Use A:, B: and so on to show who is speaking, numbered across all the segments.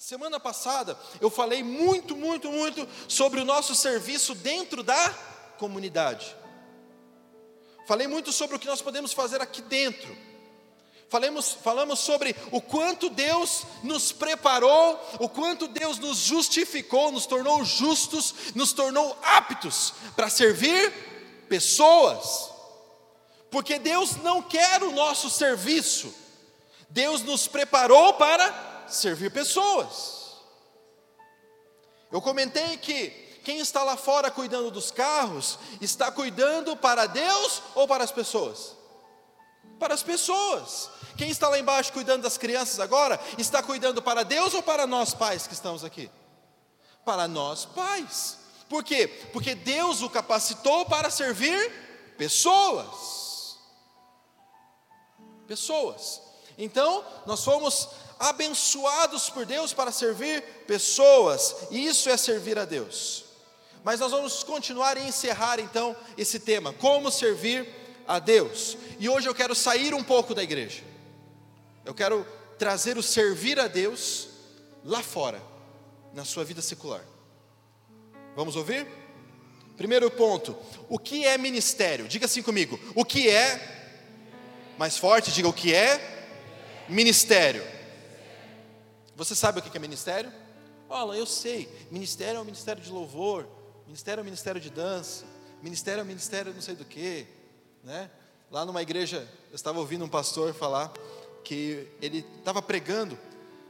A: Semana passada eu falei muito, muito, muito sobre o nosso serviço dentro da comunidade. Falei muito sobre o que nós podemos fazer aqui dentro. Falamos, falamos sobre o quanto Deus nos preparou, o quanto Deus nos justificou, nos tornou justos, nos tornou aptos para servir pessoas. Porque Deus não quer o nosso serviço, Deus nos preparou para servir pessoas. Eu comentei que quem está lá fora cuidando dos carros, está cuidando para Deus ou para as pessoas? Para as pessoas. Quem está lá embaixo cuidando das crianças agora, está cuidando para Deus ou para nós pais que estamos aqui? Para nós pais. Por quê? Porque Deus o capacitou para servir pessoas. Pessoas. Então, nós fomos abençoados por Deus para servir pessoas, e isso é servir a Deus. Mas nós vamos continuar e encerrar então esse tema, como servir a Deus. E hoje eu quero sair um pouco da igreja. Eu quero trazer o servir a Deus lá fora, na sua vida secular. Vamos ouvir? Primeiro ponto: o que é ministério? Diga assim comigo: o que é, mais forte, diga o que é ministério. Você sabe o que é ministério? Olha, eu sei. Ministério é o ministério de louvor, ministério é o ministério de dança, ministério é o ministério não sei do que, né? Lá numa igreja, eu estava ouvindo um pastor falar que ele estava pregando,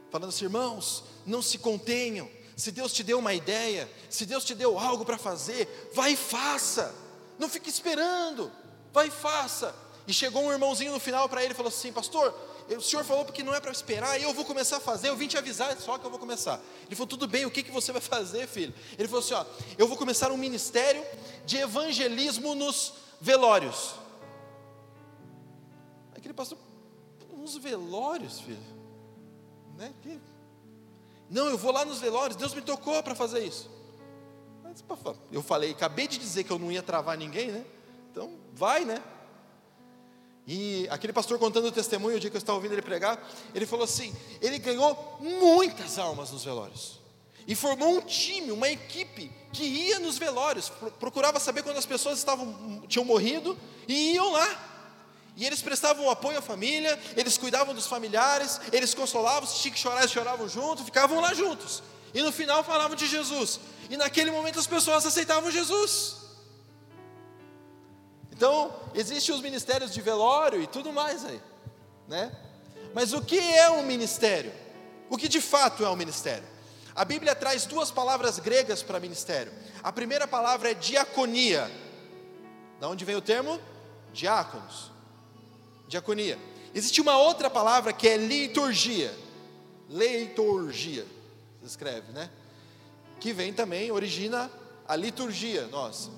A: falando assim, irmãos, não se contenham. Se Deus te deu uma ideia, se Deus te deu algo para fazer, vai e faça. Não fique esperando, vai e faça. E chegou um irmãozinho no final para ele e falou assim: Pastor, o senhor falou porque não é para esperar, eu vou começar a fazer, eu vim te avisar, só que eu vou começar. Ele falou, tudo bem, o que, que você vai fazer, filho? Ele falou assim: ó, eu vou começar um ministério de evangelismo nos velórios. Aquele pastor, nos velórios, filho? Né? Não, eu vou lá nos velórios, Deus me tocou para fazer isso. Eu falei, acabei de dizer que eu não ia travar ninguém, né? Então, vai, né? E aquele pastor contando o testemunho, o dia que eu estava ouvindo ele pregar, ele falou assim: ele ganhou muitas almas nos velórios. E formou um time, uma equipe que ia nos velórios, procurava saber quando as pessoas estavam, tinham morrido e iam lá. E eles prestavam apoio à família, eles cuidavam dos familiares, eles consolavam, se tinha que chorar, eles choravam junto, ficavam lá juntos. E no final falavam de Jesus. E naquele momento as pessoas aceitavam Jesus. Então, existem os ministérios de velório e tudo mais aí, né? Mas o que é um ministério? O que de fato é um ministério? A Bíblia traz duas palavras gregas para ministério. A primeira palavra é diaconia. Da onde vem o termo? Diáconos. Diaconia. Existe uma outra palavra que é liturgia. Leiturgia, se escreve, né? Que vem também, origina a liturgia nossa.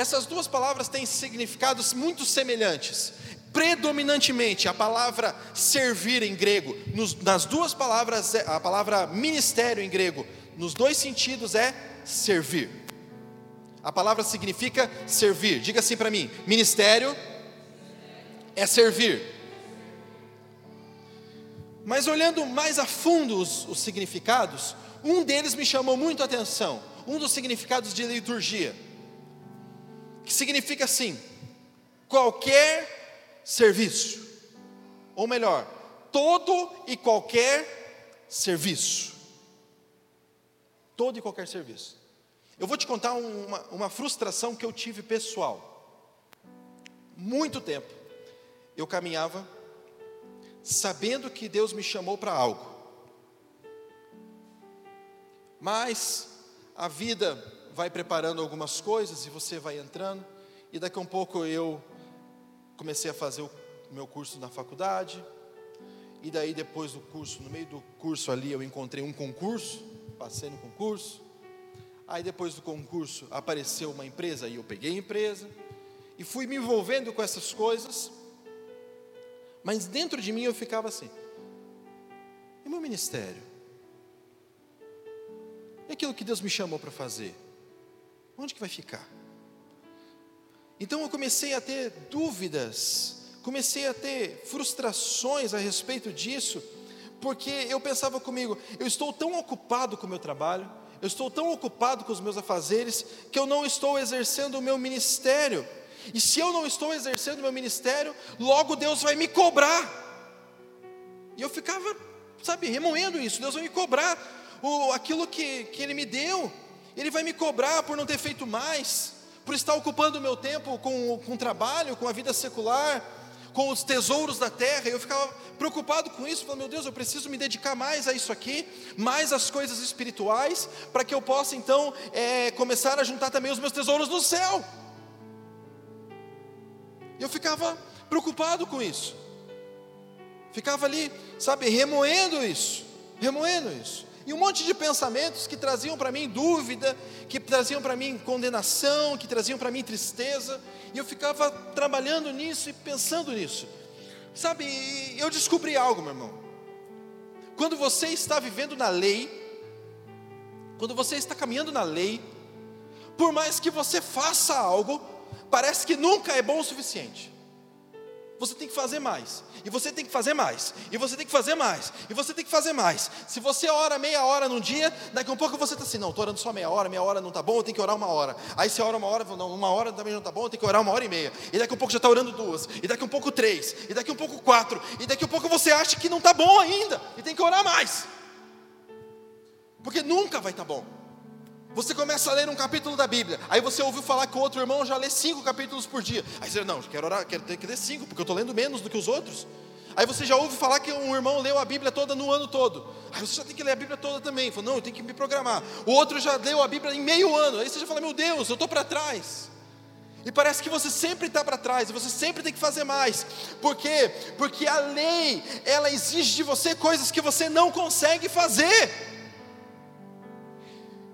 A: Essas duas palavras têm significados muito semelhantes. Predominantemente, a palavra servir em grego, nos, nas duas palavras, é, a palavra ministério em grego, nos dois sentidos é servir. A palavra significa servir. Diga assim para mim: ministério é servir. Mas olhando mais a fundo os, os significados, um deles me chamou muito a atenção. Um dos significados de liturgia que significa assim: qualquer serviço, ou melhor, todo e qualquer serviço. Todo e qualquer serviço. Eu vou te contar uma, uma frustração que eu tive pessoal. Muito tempo eu caminhava sabendo que Deus me chamou para algo, mas a vida vai preparando algumas coisas e você vai entrando. E daqui a um pouco eu comecei a fazer o meu curso na faculdade. E daí depois do curso, no meio do curso ali, eu encontrei um concurso, passei no concurso. Aí depois do concurso apareceu uma empresa e eu peguei a empresa e fui me envolvendo com essas coisas. Mas dentro de mim eu ficava assim: e meu ministério? E aquilo que Deus me chamou para fazer? Onde que vai ficar? Então eu comecei a ter dúvidas, comecei a ter frustrações a respeito disso, Porque eu pensava comigo, eu estou tão ocupado com o meu trabalho, eu estou tão ocupado com os meus afazeres, que eu não estou exercendo o meu ministério. E se eu não estou exercendo o meu ministério, logo Deus vai me cobrar. E eu ficava, sabe, remoendo isso. Deus vai me cobrar o, aquilo que, que Ele me deu. Ele vai me cobrar por não ter feito mais, por estar ocupando o meu tempo com, com o trabalho, com a vida secular, com os tesouros da terra. Eu ficava preocupado com isso, falando, meu Deus, eu preciso me dedicar mais a isso aqui, mais às coisas espirituais, para que eu possa então é, começar a juntar também os meus tesouros no céu. Eu ficava preocupado com isso. Ficava ali, sabe, remoendo isso, remoendo isso. E um monte de pensamentos que traziam para mim dúvida, que traziam para mim condenação, que traziam para mim tristeza. E eu ficava trabalhando nisso e pensando nisso. Sabe, eu descobri algo, meu irmão. Quando você está vivendo na lei, quando você está caminhando na lei, por mais que você faça algo, parece que nunca é bom o suficiente. Você tem que fazer mais, e você tem que fazer mais, e você tem que fazer mais, e você tem que fazer mais. Se você ora meia hora num dia, daqui a um pouco você está assim: não, estou orando só meia hora, meia hora não está bom, eu tenho que orar uma hora. Aí você ora uma hora, não, uma hora também não está bom, eu tenho que orar uma hora e meia. E daqui a um pouco já está orando duas, e daqui a um pouco três, e daqui a um pouco quatro, e daqui a um pouco você acha que não está bom ainda, e tem que orar mais, porque nunca vai estar tá bom. Você começa a ler um capítulo da Bíblia, aí você ouviu falar que o outro irmão já lê cinco capítulos por dia. Aí você, não, quero orar, quero ter que ler cinco, porque eu estou lendo menos do que os outros. Aí você já ouve falar que um irmão leu a Bíblia toda no ano todo. Aí você já tem que ler a Bíblia toda também. Fala, não, eu tenho que me programar. O outro já leu a Bíblia em meio ano. Aí você já fala, meu Deus, eu estou para trás. E parece que você sempre está para trás, e você sempre tem que fazer mais. Por quê? Porque a lei, ela exige de você coisas que você não consegue fazer.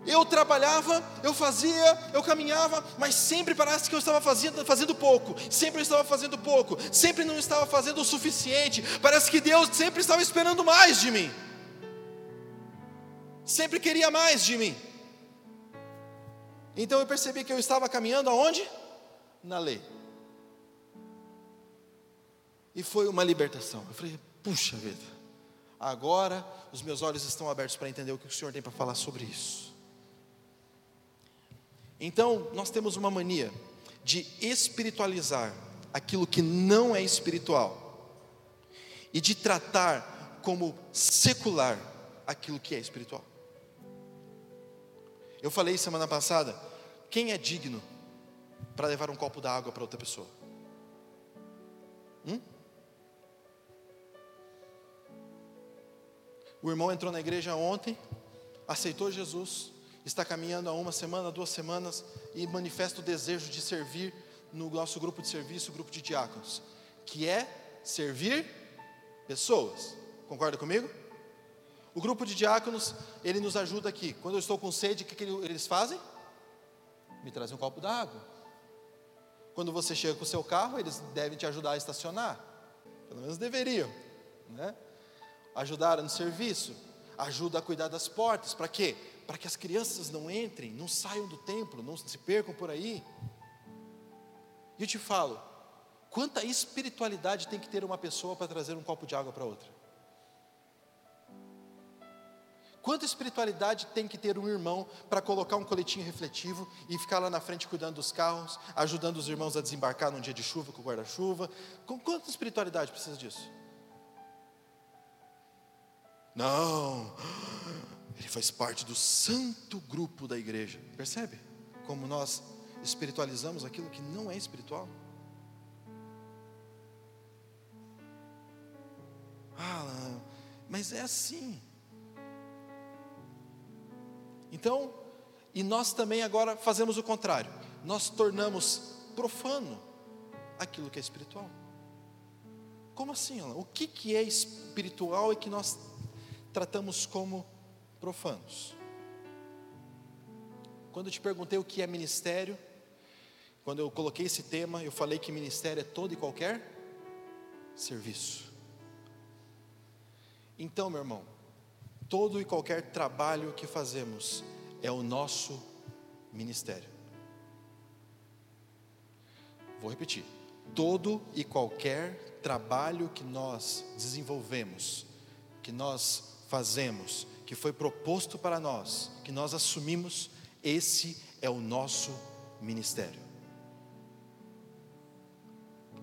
A: Eu trabalhava, eu fazia, eu caminhava, mas sempre parece que eu estava fazendo, fazendo pouco, sempre eu estava fazendo pouco, sempre não estava fazendo o suficiente. Parece que Deus sempre estava esperando mais de mim, sempre queria mais de mim. Então eu percebi que eu estava caminhando aonde? Na lei. E foi uma libertação. Eu falei, puxa vida, agora os meus olhos estão abertos para entender o que o Senhor tem para falar sobre isso. Então, nós temos uma mania de espiritualizar aquilo que não é espiritual e de tratar como secular aquilo que é espiritual. Eu falei semana passada, quem é digno para levar um copo d'água para outra pessoa? Hum? O irmão entrou na igreja ontem, aceitou Jesus, está caminhando há uma semana, duas semanas e manifesta o desejo de servir no nosso grupo de serviço, grupo de diáconos, que é servir pessoas. Concorda comigo? O grupo de diáconos, ele nos ajuda aqui. Quando eu estou com sede, o que, que eles fazem? Me trazem um copo d'água. Quando você chega com o seu carro, eles devem te ajudar a estacionar. Pelo menos deveriam, né? Ajudar no serviço, ajuda a cuidar das portas. Para quê? para que as crianças não entrem, não saiam do templo, não se percam por aí. E eu te falo, quanta espiritualidade tem que ter uma pessoa para trazer um copo de água para outra? Quanta espiritualidade tem que ter um irmão para colocar um coletinho refletivo e ficar lá na frente cuidando dos carros, ajudando os irmãos a desembarcar num dia de chuva com guarda-chuva? Quanta espiritualidade precisa disso? Não, ele faz parte do santo grupo da igreja. Percebe como nós espiritualizamos aquilo que não é espiritual? Ah, mas é assim. Então, e nós também agora fazemos o contrário. Nós tornamos profano aquilo que é espiritual. Como assim, Alan? O que, que é espiritual e que nós tratamos como profanos. Quando eu te perguntei o que é ministério, quando eu coloquei esse tema, eu falei que ministério é todo e qualquer serviço. Então, meu irmão, todo e qualquer trabalho que fazemos é o nosso ministério. Vou repetir. Todo e qualquer trabalho que nós desenvolvemos que nós fazemos, que foi proposto para nós, que nós assumimos, esse é o nosso ministério.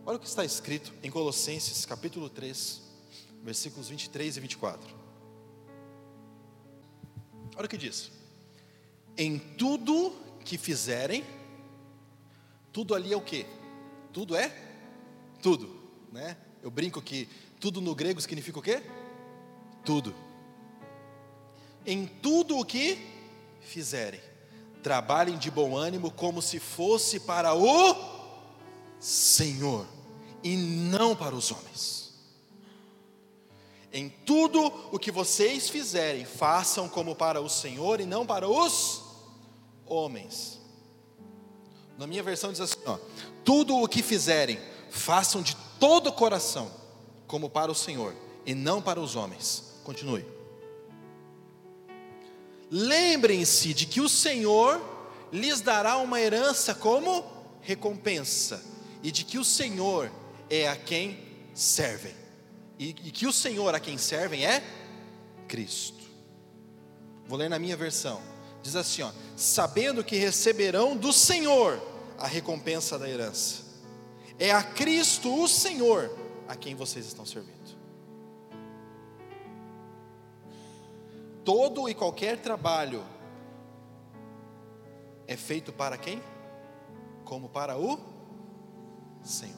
A: Olha o que está escrito em Colossenses capítulo 3, versículos 23 e 24. Olha o que diz: Em tudo que fizerem, tudo ali é o que? Tudo é? Tudo, né? Eu brinco que tudo no grego significa o quê? Tudo. Em tudo o que fizerem, trabalhem de bom ânimo, como se fosse para o Senhor e não para os homens. Em tudo o que vocês fizerem, façam como para o Senhor e não para os homens. Na minha versão diz assim: ó, tudo o que fizerem, façam de todo o coração, como para o Senhor e não para os homens. Continue. Lembrem-se de que o Senhor lhes dará uma herança como recompensa, e de que o Senhor é a quem servem, e, e que o Senhor a quem servem é Cristo. Vou ler na minha versão. Diz assim, ó: sabendo que receberão do Senhor a recompensa da herança. É a Cristo, o Senhor, a quem vocês estão servindo. Todo e qualquer trabalho é feito para quem? Como para o Senhor.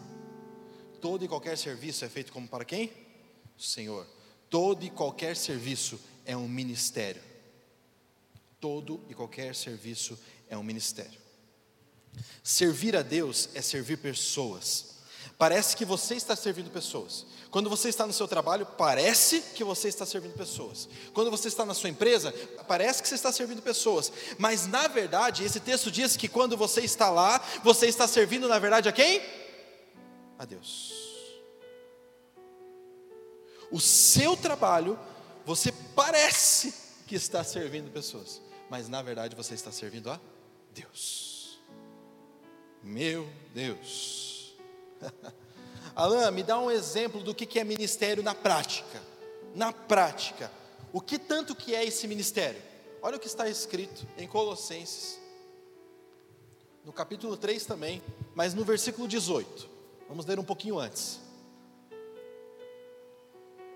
A: Todo e qualquer serviço é feito como para quem? Senhor. Todo e qualquer serviço é um ministério. Todo e qualquer serviço é um ministério. Servir a Deus é servir pessoas. Parece que você está servindo pessoas. Quando você está no seu trabalho, parece que você está servindo pessoas. Quando você está na sua empresa, parece que você está servindo pessoas. Mas na verdade, esse texto diz que quando você está lá, você está servindo na verdade a quem? A Deus. O seu trabalho, você parece que está servindo pessoas, mas na verdade você está servindo a Deus. Meu Deus. Alain, me dá um exemplo do que é ministério na prática. Na prática, o que tanto que é esse ministério? Olha o que está escrito em Colossenses, no capítulo 3 também, mas no versículo 18. Vamos ler um pouquinho antes.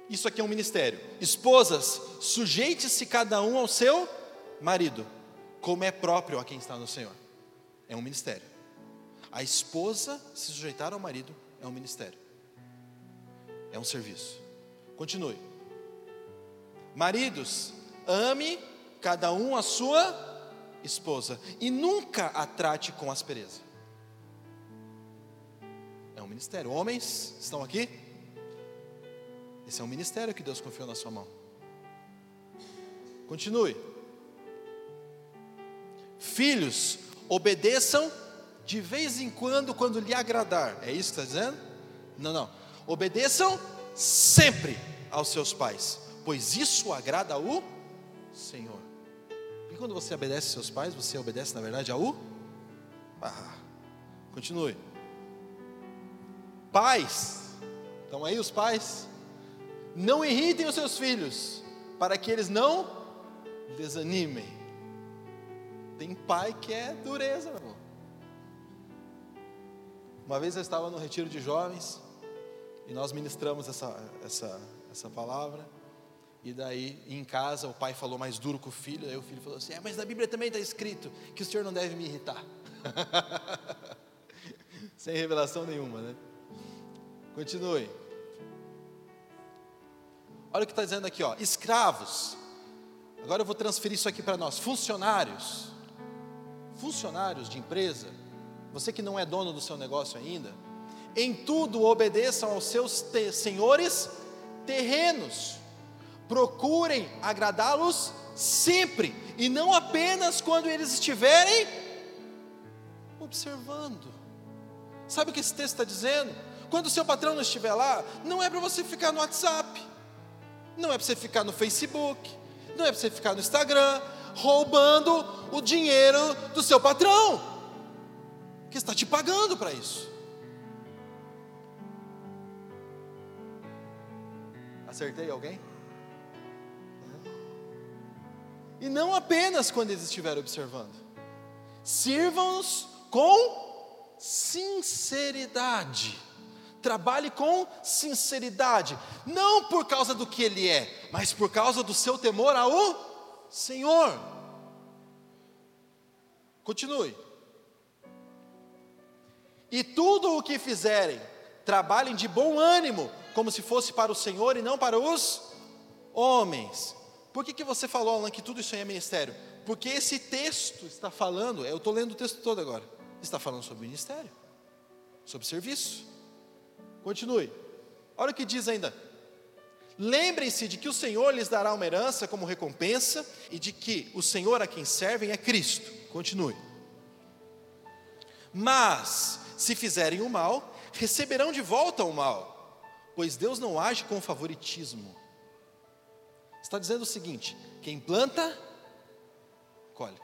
A: Isso aqui é um ministério. Esposas, sujeite-se cada um ao seu marido, como é próprio a quem está no Senhor. É um ministério. A esposa se sujeitar ao marido é um ministério. É um serviço. Continue. Maridos, ame cada um a sua esposa e nunca a trate com aspereza. É um ministério. Homens estão aqui? Esse é um ministério que Deus confiou na sua mão. Continue. Filhos, obedeçam de vez em quando, quando lhe agradar. É isso que está dizendo? Não, não. Obedeçam sempre aos seus pais, pois isso agrada ao Senhor. E quando você obedece aos seus pais, você obedece na verdade ao ah, Continue. Pais, estão aí os pais? Não irritem os seus filhos, para que eles não desanimem. Tem pai que é dureza, meu irmão. Uma vez eu estava no retiro de jovens e nós ministramos essa, essa, essa palavra. E daí, em casa, o pai falou mais duro com o filho. Aí o filho falou assim: é, Mas na Bíblia também está escrito que o senhor não deve me irritar. Sem revelação nenhuma, né? Continue. Olha o que está dizendo aqui, ó. Escravos. Agora eu vou transferir isso aqui para nós. Funcionários. Funcionários de empresa. Você que não é dono do seu negócio ainda. Em tudo obedeçam aos seus te senhores terrenos. Procurem agradá-los sempre. E não apenas quando eles estiverem observando. Sabe o que esse texto está dizendo? Quando o seu patrão não estiver lá, não é para você ficar no WhatsApp não é para você ficar no Facebook, não é para você ficar no Instagram, roubando o dinheiro do seu patrão, que está te pagando para isso. Acertei alguém? E não apenas quando eles estiverem observando. Sirvam-nos com sinceridade. Trabalhe com sinceridade, não por causa do que ele é, mas por causa do seu temor ao Senhor. Continue. E tudo o que fizerem, trabalhem de bom ânimo, como se fosse para o Senhor e não para os homens. Por que, que você falou, Alan, que tudo isso aí é ministério? Porque esse texto está falando, eu estou lendo o texto todo agora, está falando sobre ministério, sobre serviço. Continue. Olha o que diz ainda. Lembrem-se de que o Senhor lhes dará uma herança como recompensa e de que o Senhor a quem servem é Cristo. Continue. Mas, se fizerem o mal, receberão de volta o mal, pois Deus não age com favoritismo. Está dizendo o seguinte: quem planta, colhe.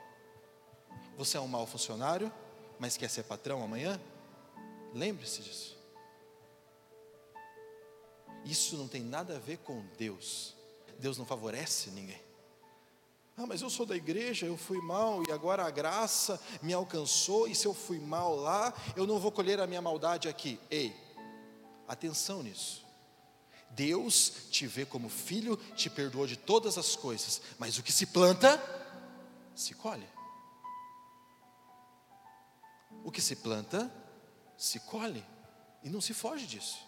A: Você é um mau funcionário, mas quer ser patrão amanhã? Lembre-se disso. Isso não tem nada a ver com Deus. Deus não favorece ninguém. Ah, mas eu sou da igreja, eu fui mal e agora a graça me alcançou, e se eu fui mal lá, eu não vou colher a minha maldade aqui. Ei, atenção nisso. Deus te vê como filho, te perdoou de todas as coisas, mas o que se planta, se colhe. O que se planta, se colhe, e não se foge disso.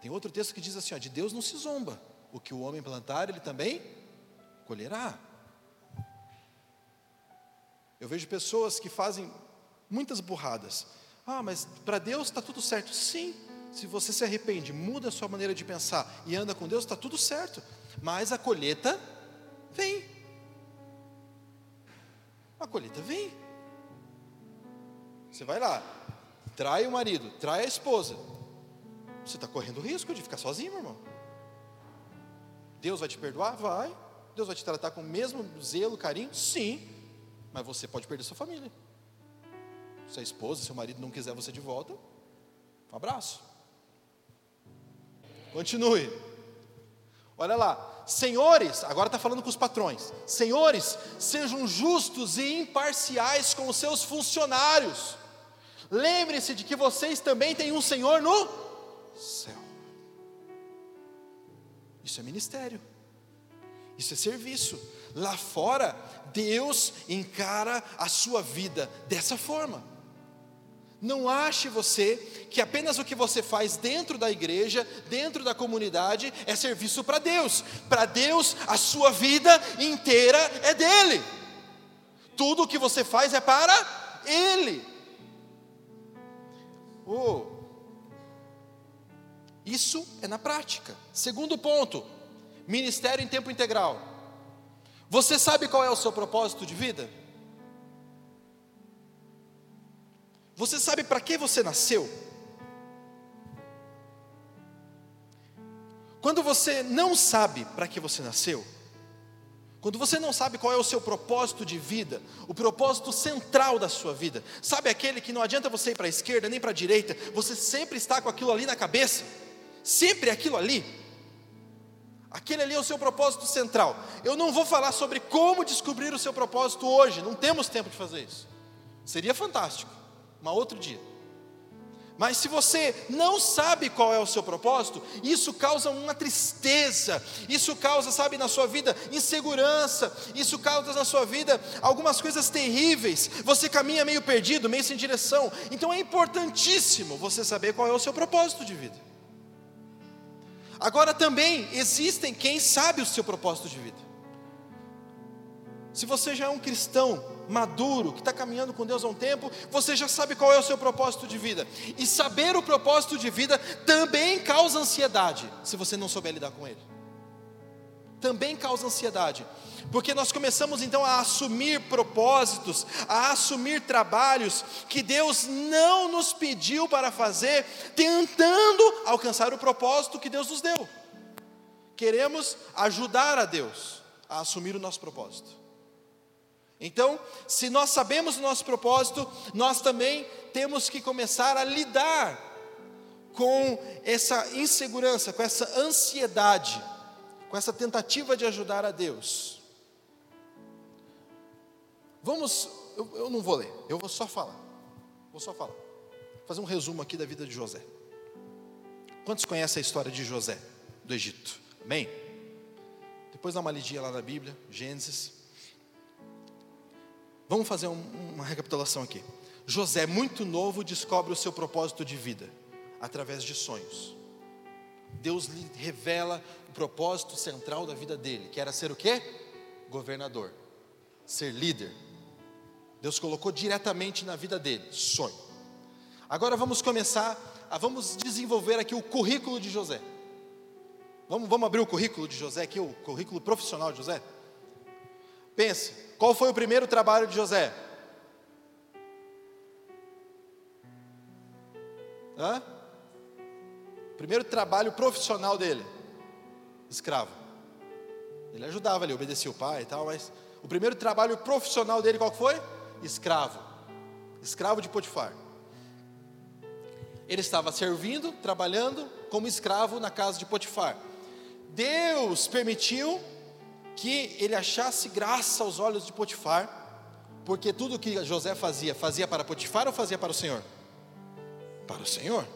A: Tem outro texto que diz assim: ó, de Deus não se zomba, o que o homem plantar, ele também colherá. Eu vejo pessoas que fazem muitas burradas. Ah, mas para Deus está tudo certo. Sim, se você se arrepende, muda a sua maneira de pensar e anda com Deus, está tudo certo. Mas a colheita vem. A colheita vem. Você vai lá, trai o marido, trai a esposa. Você está correndo risco de ficar sozinho, meu irmão. Deus vai te perdoar? Vai. Deus vai te tratar com o mesmo zelo, carinho? Sim. Mas você pode perder sua família. Se a esposa, seu marido não quiser você de volta, um abraço. Continue. Olha lá, senhores, agora está falando com os patrões. Senhores, sejam justos e imparciais com os seus funcionários. Lembre-se de que vocês também têm um Senhor no céu. Isso é ministério. Isso é serviço. Lá fora, Deus encara a sua vida dessa forma. Não ache você que apenas o que você faz dentro da igreja, dentro da comunidade, é serviço para Deus. Para Deus, a sua vida inteira é dele. Tudo o que você faz é para Ele. Oh. Isso é na prática. Segundo ponto, ministério em tempo integral. Você sabe qual é o seu propósito de vida? Você sabe para que você nasceu? Quando você não sabe para que você nasceu, quando você não sabe qual é o seu propósito de vida, o propósito central da sua vida, sabe aquele que não adianta você ir para a esquerda nem para a direita, você sempre está com aquilo ali na cabeça, sempre aquilo ali. Aquele ali é o seu propósito central. Eu não vou falar sobre como descobrir o seu propósito hoje, não temos tempo de fazer isso. Seria fantástico, mas outro dia. Mas se você não sabe qual é o seu propósito, isso causa uma tristeza, isso causa, sabe, na sua vida insegurança, isso causa na sua vida algumas coisas terríveis. Você caminha meio perdido, meio sem direção. Então é importantíssimo você saber qual é o seu propósito de vida. Agora também existem quem sabe o seu propósito de vida. Se você já é um cristão maduro, que está caminhando com Deus há um tempo, você já sabe qual é o seu propósito de vida. E saber o propósito de vida também causa ansiedade, se você não souber lidar com ele. Também causa ansiedade. Porque nós começamos então a assumir propósitos, a assumir trabalhos que Deus não nos pediu para fazer, tentando alcançar o propósito que Deus nos deu. Queremos ajudar a Deus a assumir o nosso propósito. Então, se nós sabemos o nosso propósito, nós também temos que começar a lidar com essa insegurança, com essa ansiedade, com essa tentativa de ajudar a Deus. Vamos, eu, eu não vou ler, eu vou só falar. Vou só falar. Vou fazer um resumo aqui da vida de José. Quantos conhecem a história de José do Egito? Amém? Depois dá uma lidinha lá na Bíblia, Gênesis. Vamos fazer um, uma recapitulação aqui. José, muito novo, descobre o seu propósito de vida através de sonhos. Deus lhe revela o propósito central da vida dele, que era ser o quê? Governador, ser líder. Deus colocou diretamente na vida dele, sonho. Agora vamos começar, a, vamos desenvolver aqui o currículo de José. Vamos, vamos abrir o currículo de José aqui, o currículo profissional de José? Pense, qual foi o primeiro trabalho de José? Hã? Primeiro trabalho profissional dele, escravo. Ele ajudava ali, obedecia o pai e tal, mas o primeiro trabalho profissional dele qual foi? Escravo. Escravo de Potifar. Ele estava servindo, trabalhando como escravo na casa de Potifar. Deus permitiu que ele achasse graça aos olhos de Potifar, porque tudo que José fazia, fazia para Potifar ou fazia para o Senhor? Para o Senhor.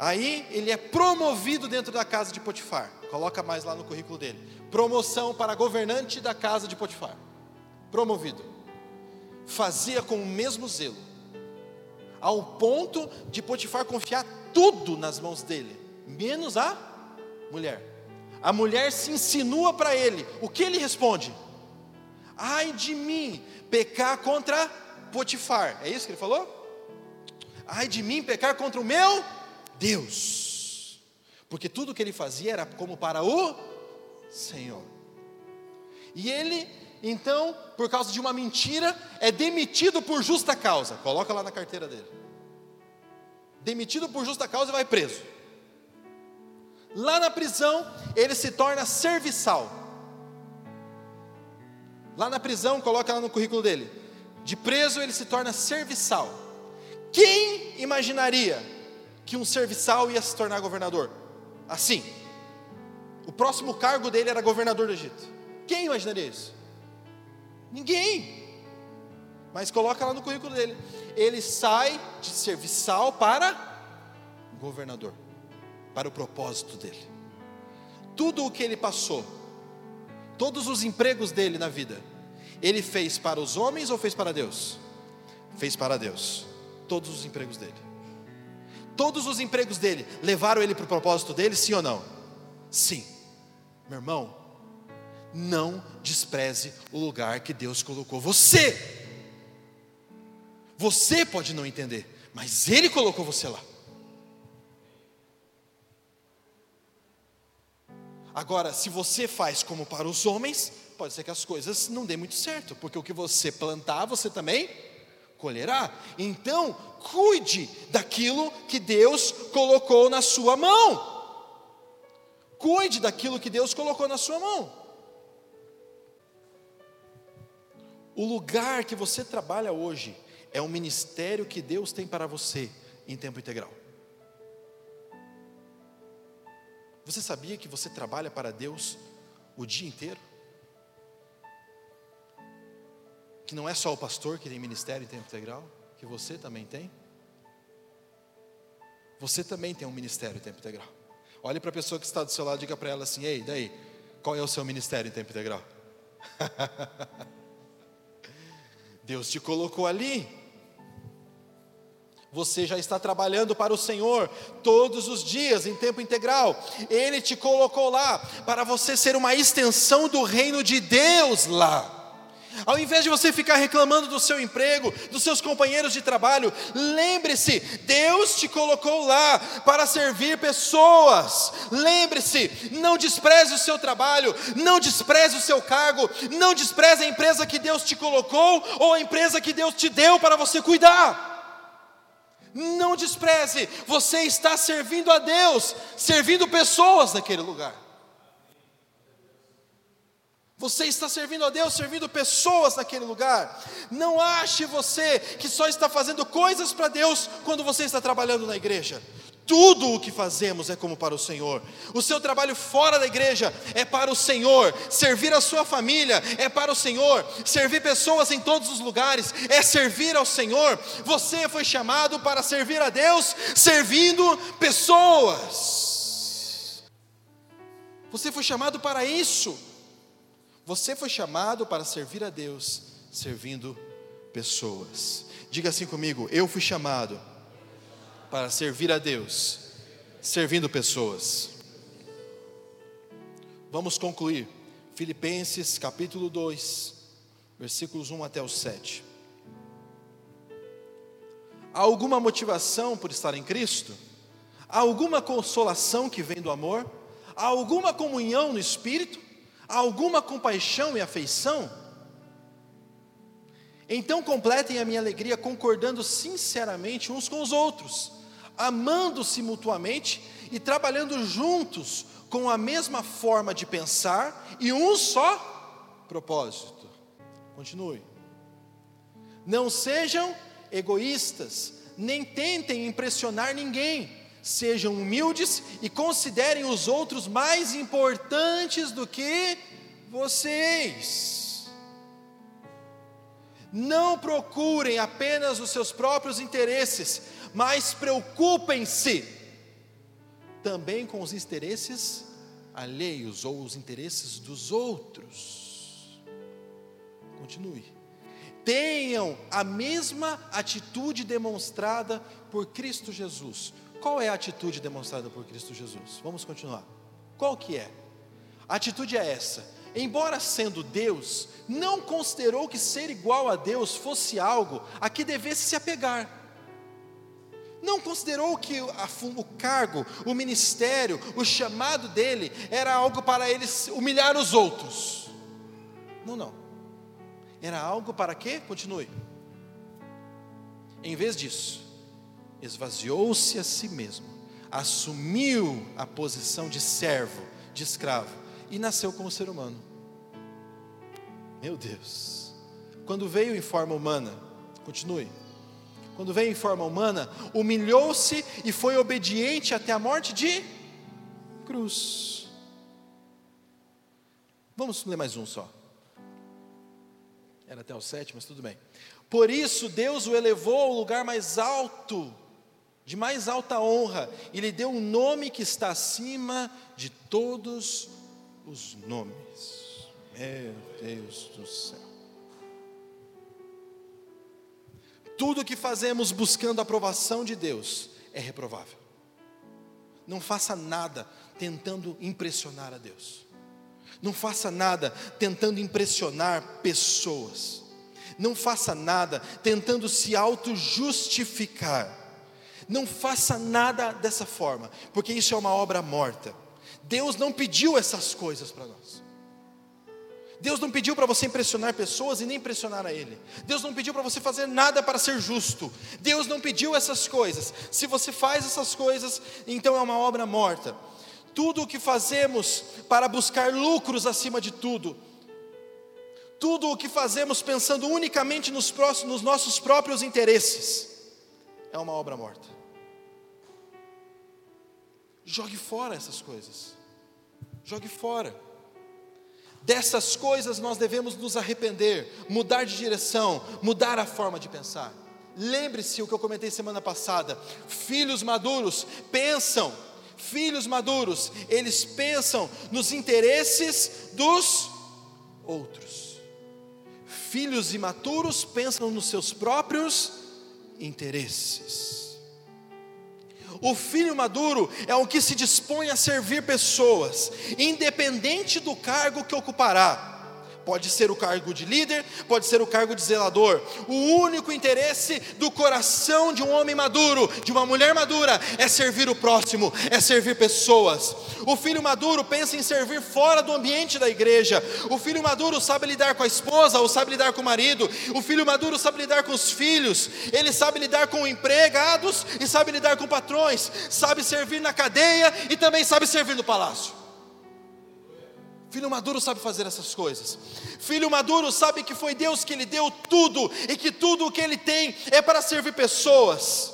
A: Aí ele é promovido dentro da casa de Potifar. Coloca mais lá no currículo dele. Promoção para governante da casa de Potifar. Promovido. Fazia com o mesmo zelo. Ao ponto de Potifar confiar tudo nas mãos dele, menos a mulher. A mulher se insinua para ele. O que ele responde? Ai de mim, pecar contra Potifar. É isso que ele falou? Ai de mim, pecar contra o meu Deus, porque tudo que ele fazia era como para o Senhor. E ele, então, por causa de uma mentira, é demitido por justa causa. Coloca lá na carteira dele. Demitido por justa causa e vai preso. Lá na prisão, ele se torna serviçal. Lá na prisão, coloca lá no currículo dele. De preso, ele se torna serviçal. Quem imaginaria que um serviçal ia se tornar governador. Assim. O próximo cargo dele era governador do Egito. Quem imaginaria isso? Ninguém. Mas coloca lá no currículo dele. Ele sai de serviçal para governador, para o propósito dele. Tudo o que ele passou, todos os empregos dele na vida, ele fez para os homens ou fez para Deus? Fez para Deus. Todos os empregos dele todos os empregos dele levaram ele para o propósito dele, sim ou não? Sim. Meu irmão, não despreze o lugar que Deus colocou você. Você pode não entender, mas Ele colocou você lá. Agora, se você faz como para os homens, pode ser que as coisas não dêem muito certo, porque o que você plantar, você também colherá. Então, cuide daquilo que Deus colocou na sua mão. Cuide daquilo que Deus colocou na sua mão. O lugar que você trabalha hoje é um ministério que Deus tem para você em tempo integral. Você sabia que você trabalha para Deus o dia inteiro? Que não é só o pastor que tem ministério em tempo integral, que você também tem. Você também tem um ministério em tempo integral. Olhe para a pessoa que está do seu lado e diga para ela assim: Ei, daí, qual é o seu ministério em tempo integral? Deus te colocou ali. Você já está trabalhando para o Senhor todos os dias em tempo integral. Ele te colocou lá para você ser uma extensão do reino de Deus lá. Ao invés de você ficar reclamando do seu emprego, dos seus companheiros de trabalho, lembre-se, Deus te colocou lá para servir pessoas. Lembre-se, não despreze o seu trabalho, não despreze o seu cargo, não despreze a empresa que Deus te colocou ou a empresa que Deus te deu para você cuidar. Não despreze, você está servindo a Deus, servindo pessoas naquele lugar. Você está servindo a Deus, servindo pessoas naquele lugar. Não ache você que só está fazendo coisas para Deus quando você está trabalhando na igreja. Tudo o que fazemos é como para o Senhor. O seu trabalho fora da igreja é para o Senhor. Servir a sua família é para o Senhor. Servir pessoas em todos os lugares é servir ao Senhor. Você foi chamado para servir a Deus servindo pessoas. Você foi chamado para isso. Você foi chamado para servir a Deus servindo pessoas. Diga assim comigo: eu fui chamado para servir a Deus, servindo pessoas. Vamos concluir. Filipenses capítulo 2, versículos 1 até o 7. Há alguma motivação por estar em Cristo? Há alguma consolação que vem do amor? Há alguma comunhão no Espírito? Alguma compaixão e afeição? Então completem a minha alegria concordando sinceramente uns com os outros amando-se mutuamente e trabalhando juntos com a mesma forma de pensar e um só propósito. Continue. Não sejam egoístas, nem tentem impressionar ninguém. Sejam humildes e considerem os outros mais importantes do que vocês. Não procurem apenas os seus próprios interesses, mas preocupem-se também com os interesses alheios ou os interesses dos outros. Continue. Tenham a mesma atitude demonstrada por Cristo Jesus. Qual é a atitude demonstrada por Cristo Jesus? Vamos continuar. Qual que é? A atitude é essa: embora sendo Deus, não considerou que ser igual a Deus fosse algo a que devesse se apegar não considerou que o cargo, o ministério, o chamado dele era algo para ele humilhar os outros. Não, não. Era algo para quê? Continue. Em vez disso, esvaziou-se a si mesmo, assumiu a posição de servo, de escravo e nasceu como ser humano. Meu Deus. Quando veio em forma humana, continue quando veio em forma humana, humilhou-se e foi obediente até a morte de cruz. Vamos ler mais um só. Era até o sete, mas tudo bem. Por isso Deus o elevou ao lugar mais alto, de mais alta honra, e lhe deu um nome que está acima de todos os nomes. Meu Deus do céu. Tudo que fazemos buscando a aprovação de Deus é reprovável. Não faça nada tentando impressionar a Deus. Não faça nada tentando impressionar pessoas. Não faça nada tentando se auto-justificar. Não faça nada dessa forma, porque isso é uma obra morta. Deus não pediu essas coisas para nós. Deus não pediu para você impressionar pessoas e nem impressionar a Ele. Deus não pediu para você fazer nada para ser justo. Deus não pediu essas coisas. Se você faz essas coisas, então é uma obra morta. Tudo o que fazemos para buscar lucros acima de tudo, tudo o que fazemos pensando unicamente nos, próximos, nos nossos próprios interesses, é uma obra morta. Jogue fora essas coisas. Jogue fora. Dessas coisas nós devemos nos arrepender, mudar de direção, mudar a forma de pensar. Lembre-se o que eu comentei semana passada: filhos maduros pensam, filhos maduros, eles pensam nos interesses dos outros. Filhos imaturos pensam nos seus próprios interesses. O filho maduro é o que se dispõe a servir pessoas, independente do cargo que ocupará. Pode ser o cargo de líder, pode ser o cargo de zelador. O único interesse do coração de um homem maduro, de uma mulher madura, é servir o próximo, é servir pessoas. O filho maduro pensa em servir fora do ambiente da igreja. O filho maduro sabe lidar com a esposa ou sabe lidar com o marido. O filho maduro sabe lidar com os filhos. Ele sabe lidar com empregados e sabe lidar com patrões. Sabe servir na cadeia e também sabe servir no palácio. Filho maduro sabe fazer essas coisas. Filho maduro sabe que foi Deus que lhe deu tudo e que tudo o que ele tem é para servir pessoas.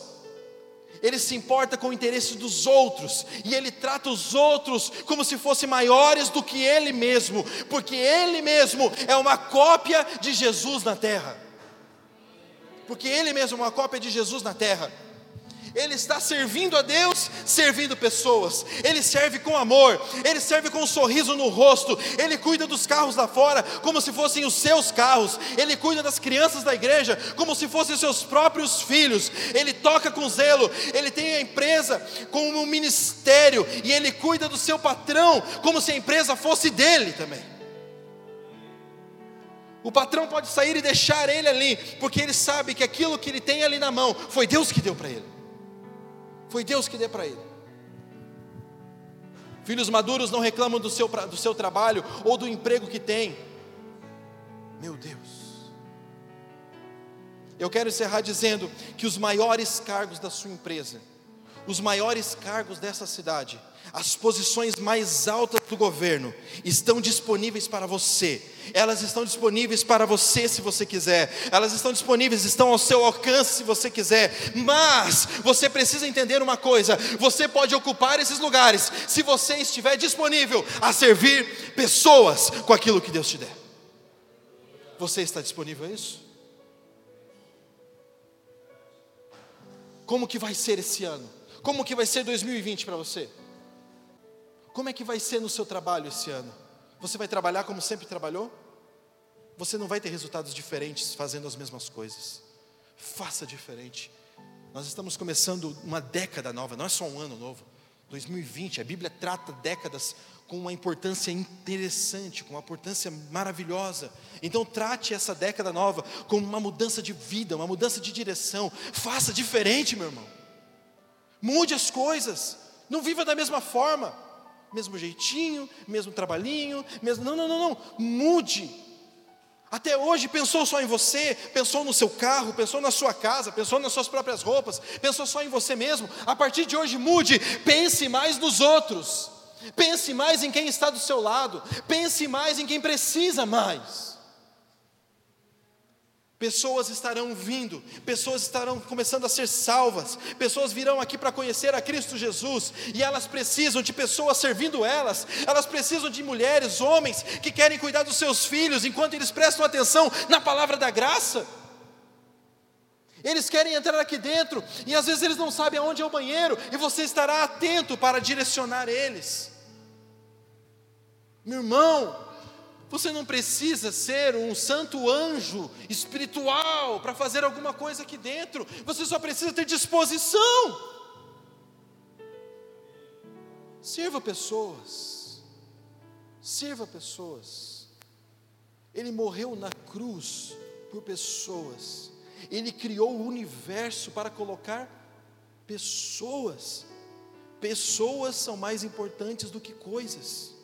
A: Ele se importa com o interesse dos outros e ele trata os outros como se fossem maiores do que ele mesmo, porque ele mesmo é uma cópia de Jesus na terra. Porque ele mesmo é uma cópia de Jesus na terra. Ele está servindo a Deus, servindo pessoas. Ele serve com amor, ele serve com um sorriso no rosto. Ele cuida dos carros lá fora como se fossem os seus carros. Ele cuida das crianças da igreja como se fossem seus próprios filhos. Ele toca com zelo. Ele tem a empresa como um ministério e ele cuida do seu patrão como se a empresa fosse dele também. O patrão pode sair e deixar ele ali, porque ele sabe que aquilo que ele tem ali na mão foi Deus que deu para ele. Foi Deus que deu para ele. Filhos maduros não reclamam do seu, do seu trabalho ou do emprego que tem. Meu Deus. Eu quero encerrar dizendo que os maiores cargos da sua empresa, os maiores cargos dessa cidade, as posições mais altas do governo estão disponíveis para você. Elas estão disponíveis para você se você quiser. Elas estão disponíveis, estão ao seu alcance se você quiser. Mas você precisa entender uma coisa: você pode ocupar esses lugares se você estiver disponível a servir pessoas com aquilo que Deus te der. Você está disponível a isso? Como que vai ser esse ano? Como que vai ser 2020 para você? Como é que vai ser no seu trabalho esse ano? Você vai trabalhar como sempre trabalhou? Você não vai ter resultados diferentes fazendo as mesmas coisas. Faça diferente. Nós estamos começando uma década nova, não é só um ano novo. 2020, a Bíblia trata décadas com uma importância interessante, com uma importância maravilhosa. Então trate essa década nova como uma mudança de vida, uma mudança de direção. Faça diferente, meu irmão. Mude as coisas. Não viva da mesma forma mesmo jeitinho, mesmo trabalhinho, mesmo. Não, não, não, não. Mude. Até hoje pensou só em você, pensou no seu carro, pensou na sua casa, pensou nas suas próprias roupas, pensou só em você mesmo. A partir de hoje, mude. Pense mais nos outros. Pense mais em quem está do seu lado. Pense mais em quem precisa mais. Pessoas estarão vindo, pessoas estarão começando a ser salvas, pessoas virão aqui para conhecer a Cristo Jesus, e elas precisam de pessoas servindo elas, elas precisam de mulheres, homens que querem cuidar dos seus filhos enquanto eles prestam atenção na palavra da graça. Eles querem entrar aqui dentro e às vezes eles não sabem aonde é o banheiro, e você estará atento para direcionar eles. Meu irmão, você não precisa ser um santo anjo espiritual para fazer alguma coisa aqui dentro. Você só precisa ter disposição. Sirva pessoas. Sirva pessoas. Ele morreu na cruz por pessoas. Ele criou o universo para colocar pessoas. Pessoas são mais importantes do que coisas.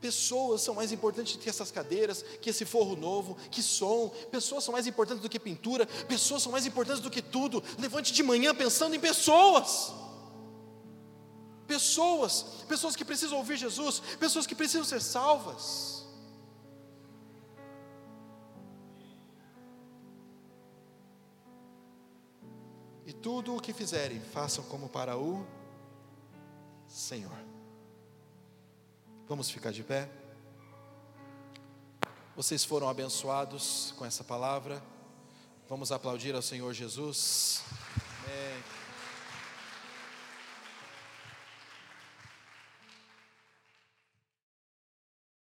A: Pessoas são mais importantes do que essas cadeiras, que esse forro novo, que som. Pessoas são mais importantes do que pintura. Pessoas são mais importantes do que tudo. Levante de manhã pensando em pessoas. Pessoas, pessoas que precisam ouvir Jesus, pessoas que precisam ser salvas. E tudo o que fizerem, façam como para o Senhor. Vamos ficar de pé? Vocês foram abençoados com essa palavra. Vamos aplaudir ao Senhor Jesus. Amém.